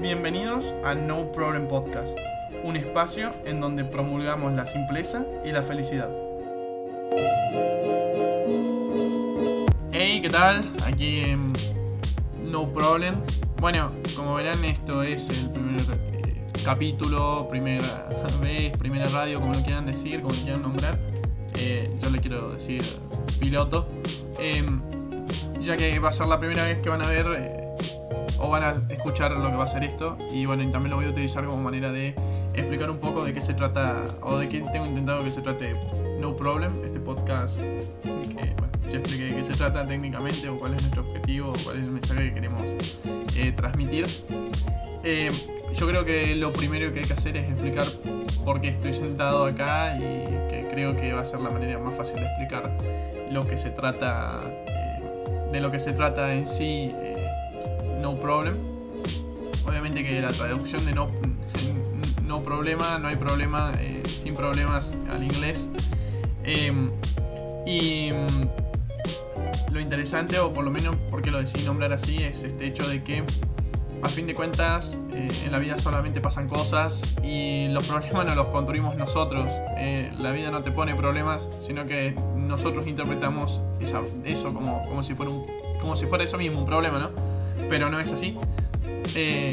Bienvenidos a No Problem Podcast, un espacio en donde promulgamos la simpleza y la felicidad. Hey, ¿qué tal? Aquí en No Problem. Bueno, como verán, esto es el primer eh, capítulo, primera vez, primera radio, como lo quieran decir, como lo quieran nombrar. Eh, yo le quiero decir piloto. Em, ya que va a ser la primera vez que van a ver eh, o van a escuchar lo que va a ser esto. Y bueno, y también lo voy a utilizar como manera de explicar un poco de qué se trata o de qué tengo intentado que se trate No Problem, este podcast que bueno, ya expliqué de qué se trata técnicamente o cuál es nuestro objetivo o cuál es el mensaje que queremos eh, transmitir. Eh, yo creo que lo primero que hay que hacer es explicar por qué estoy sentado acá y que creo que va a ser la manera más fácil de explicar lo que se trata, eh, de lo que se trata en sí no problem. Obviamente que la traducción de no, no problema, no hay problema, eh, sin problemas al inglés. Em, y mm, lo interesante, o por lo menos porque lo decidí nombrar así, es este hecho de que a fin de cuentas eh, en la vida solamente pasan cosas y los problemas no los construimos nosotros. Eh, la vida no te pone problemas, sino que nosotros interpretamos eso como, como, si fuera un, como si fuera eso mismo, un problema, ¿no? Pero no es así. Eh,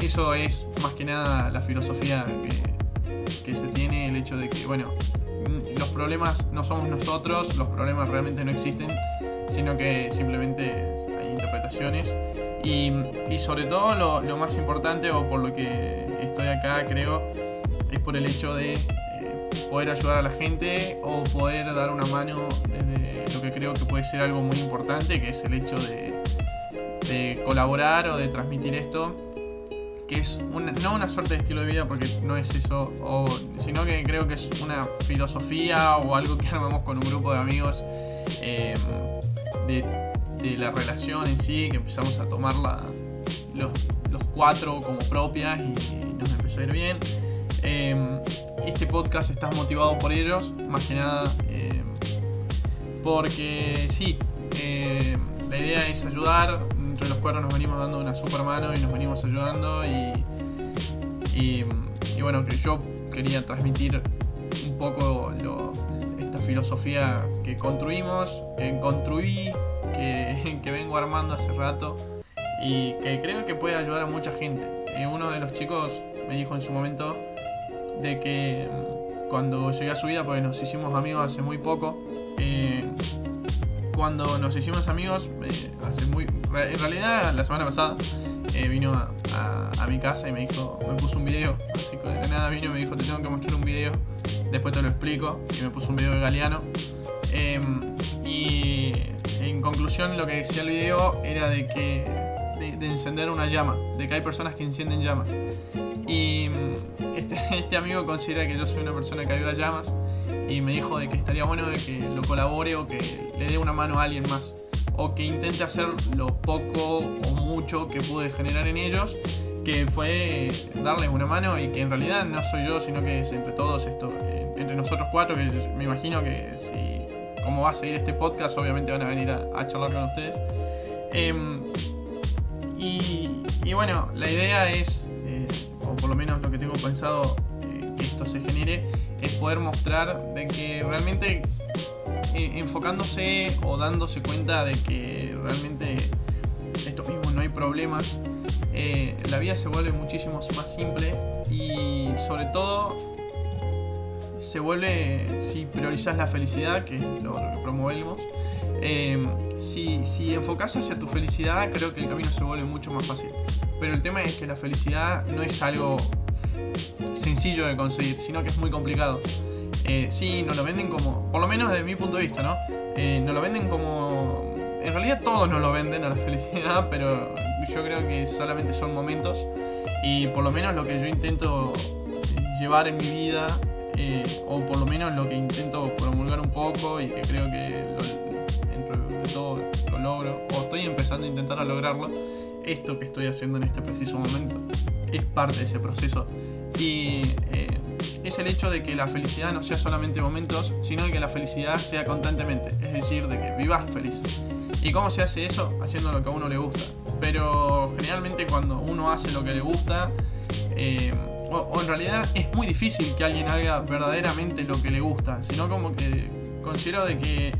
eso es más que nada la filosofía que, se tiene, el hecho de que, bueno, los problemas no somos nosotros, los problemas realmente no existen, sino que simplemente hay interpretaciones. Y, sobre todo lo, más importante, o por lo que estoy acá, creo, es por el hecho de eh, poder ayudar a la gente o poder dar una mano desde lo que creo que puede ser algo muy importante, que es el hecho de de colaborar o de transmitir esto, que es no una suerte de estilo de vida porque no es eso, sino que creo que es una filosofía o algo que armamos con un grupo de amigos em, de, la relación en sí, que empezamos a tomarla los, los cuatro como propias y, nos empezó a ir bien. Em, este podcast está motivado por ellos, más que nada em, porque sí, la idea es ayudar, los cuatro nos venimos dando una super mano y nos venimos ayudando y, y, bueno, que yo quería transmitir un poco esta filosofía que construimos, que construí, que, que, vengo armando hace rato y que creo que puede ayudar a mucha gente. Eh, uno de los chicos me dijo en su momento de que mm, cuando llegué a su vida, porque nos hicimos amigos hace muy poco, eh, cuando nos hicimos amigos, eh, hace muy. En realidad, la semana pasada eh, vino a, mi casa y me dijo, me puso un video. Así que de nada vino y me dijo, te tengo que mostrar un video. Después te lo explico. Y me puso un video de Galeano. Em, y en conclusión, lo que decía el video era de que. De, encender una llama. De que hay personas que encienden llamas. Y este, este amigo considera que yo soy una persona que ayuda llamas y me dijo de que estaría bueno de que lo colabore o que le dé una mano a alguien más. O que intente hacer lo poco o mucho que pude generar en ellos que fue darles una mano y que en realidad no soy yo sino que es entre todos esto eh, entre nosotros cuatro que me imagino que si como va a seguir este podcast obviamente van a venir a, charlar con ustedes. Em, y, bueno la idea es eh, o por lo menos lo que tengo pensado eh, que esto se genere es poder mostrar de que realmente eh, enfocándose o dándose cuenta de que realmente esto mismo no hay problemas, eh, la vida se vuelve muchísimo más simple y sobre todo se vuelve, si priorizas la felicidad, que es lo, que promovemos, si, si enfocas hacia tu felicidad, creo que el camino se vuelve mucho más fácil. Pero el tema es que la felicidad no es algo sencillo de conseguir, sino que es muy complicado. Eh, sí, nos lo venden como, por lo menos desde mi punto de vista, ¿no? Eh, nos lo venden como... En realidad todos nos lo venden a la felicidad, pero yo creo que solamente son momentos. Y por lo menos lo que yo intento llevar en mi vida, eh, o por lo menos lo que intento promulgar un poco y que creo que dentro de todo lo logro, o estoy empezando a intentar a lograrlo, esto que estoy haciendo en este preciso momento es parte de ese proceso. Y eh, es el hecho de que la felicidad no sea solamente momentos, sino que la felicidad sea constantemente. Es decir, de que vivas feliz. ¿Y cómo se hace eso? Haciendo lo que a uno le gusta. pero generalmente cuando uno hace lo que le gusta, eh, o, en realidad es muy difícil que alguien haga verdaderamente lo que le gusta, sino como que considero de que,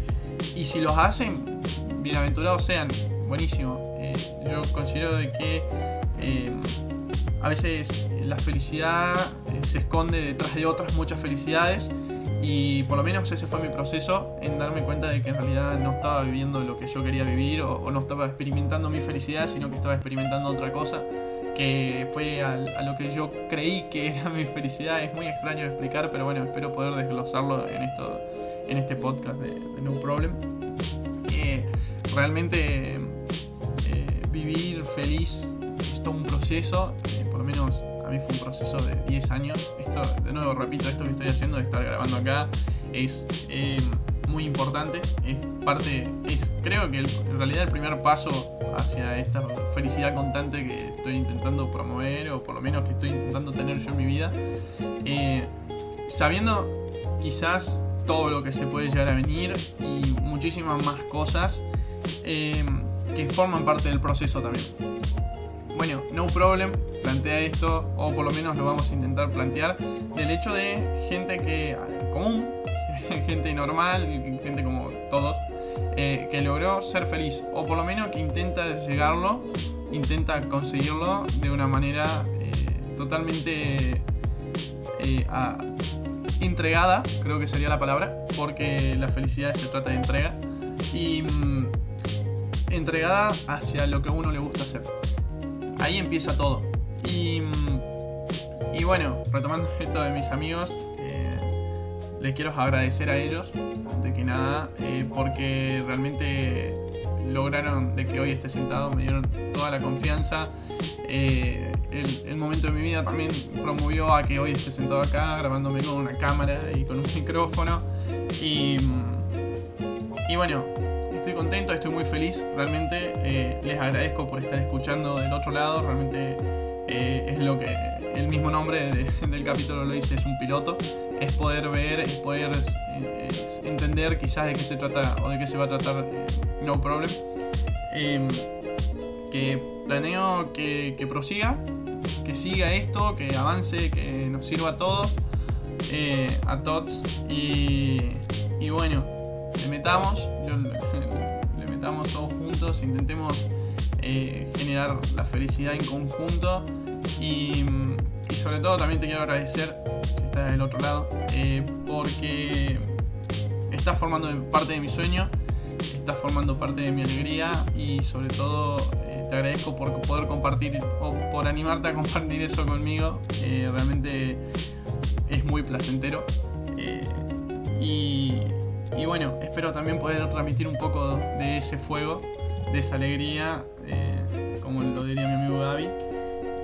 y si los hacen, bienaventurados sean, buenísimo. Eh, yo considero de que eh, a veces la felicidad se esconde detrás de otras muchas felicidades y por lo menos ese fue mi proceso en darme cuenta de que en realidad no estaba viviendo lo que yo quería vivir o, no estaba experimentando mi felicidad, sino que estaba experimentando otra cosa que fue a, lo que yo creí que era mi felicidad. Es muy extraño de explicar, pero bueno, espero poder desglosarlo en, esto, en este podcast de, No Problem. Eh, realmente eh, vivir feliz es un proceso, eh, por lo menos mí fue un proceso de 10 años. Esto, de nuevo, repito, esto que estoy haciendo de estar grabando acá es eh, muy importante. Es parte, es creo que en realidad el primer paso hacia esta felicidad constante que estoy intentando promover o por lo menos que estoy intentando tener yo en mi vida. Eh, sabiendo quizás todo lo que se puede llegar a venir y muchísimas más cosas que forman parte del proceso también. Bueno, no problem, plantea esto, o por lo menos lo vamos a intentar plantear, del hecho de gente que común, gente normal, gente como todos, eh, que logró ser feliz, o por lo menos que intenta llegarlo, intenta conseguirlo de una manera eh, totalmente eh, entregada, creo que sería la palabra, porque la felicidad se trata de entrega, y mm, entregada hacia lo que a uno le gusta hacer. Ahí empieza todo. Y, y bueno, retomando esto de mis amigos, eh, les quiero agradecer a ellos, de que nada, eh, porque realmente lograron de que hoy esté sentado, me dieron toda la confianza. Eh, el, momento de mi vida también promovió a que hoy esté sentado acá, grabándome con una cámara y con un micrófono. Y, y bueno, estoy contento, estoy muy feliz, realmente les agradezco por estar escuchando del otro lado, realmente eh, es lo que el mismo nombre del capítulo lo dice, es un piloto, es poder ver, es poder entender quizás de qué se trata o de qué se va a tratar eh, No Problem. Em, que planeo que, prosiga, que siga esto, que avance, que nos sirva a todos, eh, a todos y, y, bueno, le metamos, le metamos todos juntos, intentemos eh, generar la felicidad en conjunto. Y, sobre todo también te quiero agradecer si estás del otro lado eh, porque estás formando parte de mi sueño estás formando parte de mi alegría y sobre todo eh, te agradezco por poder compartir o por animarte a compartir eso conmigo. Realmente es muy placentero. Y, y bueno espero también poder transmitir un poco de ese fuego de esa alegría, eh, como lo diría mi amigo Gaby.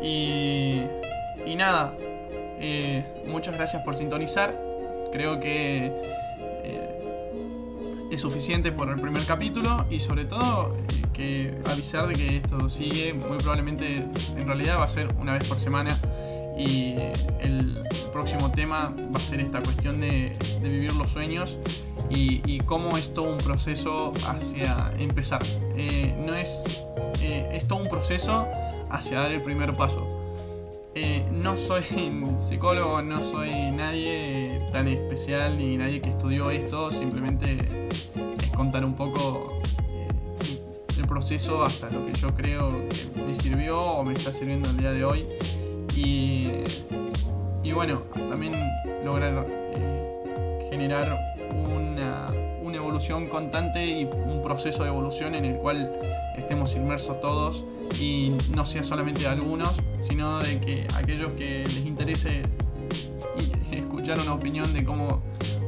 Y, y nada, eh, muchas gracias por sintonizar. Creo que eh, es suficiente por el primer capítulo y sobre todo que avisar de que esto sigue. Muy probablemente en realidad va a ser una vez por semana y el próximo tema va a ser esta cuestión de, vivir los sueños y, cómo es todo un proceso hacia empezar. Eh, no es, eh, todo un proceso hacia dar el primer paso. Eh, no soy psicólogo, no soy nadie tan especial ni nadie que estudió esto, simplemente es contar un poco el proceso hasta lo que yo creo que me sirvió o me está sirviendo el día de hoy. Y, y bueno, también lograr generar una, evolución constante y un proceso de evolución en el cual estemos inmersos todos y no sea solamente de algunos, sino de que aquellos que les interese escuchar una opinión de cómo,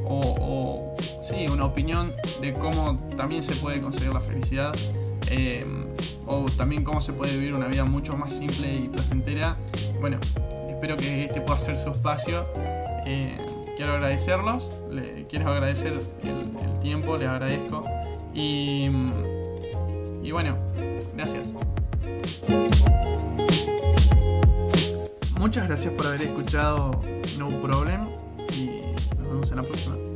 o, sí, una opinión de cómo también se puede conseguir la felicidad, eh, o también cómo se puede vivir una vida mucho más simple y placentera. Bueno, espero que este pueda ser su espacio. Eh, quiero agradecerlos, quiero agradecer el, tiempo, les agradezco. Y, y bueno, gracias. Muchas gracias por haber escuchado No Problem y nos vemos en la próxima.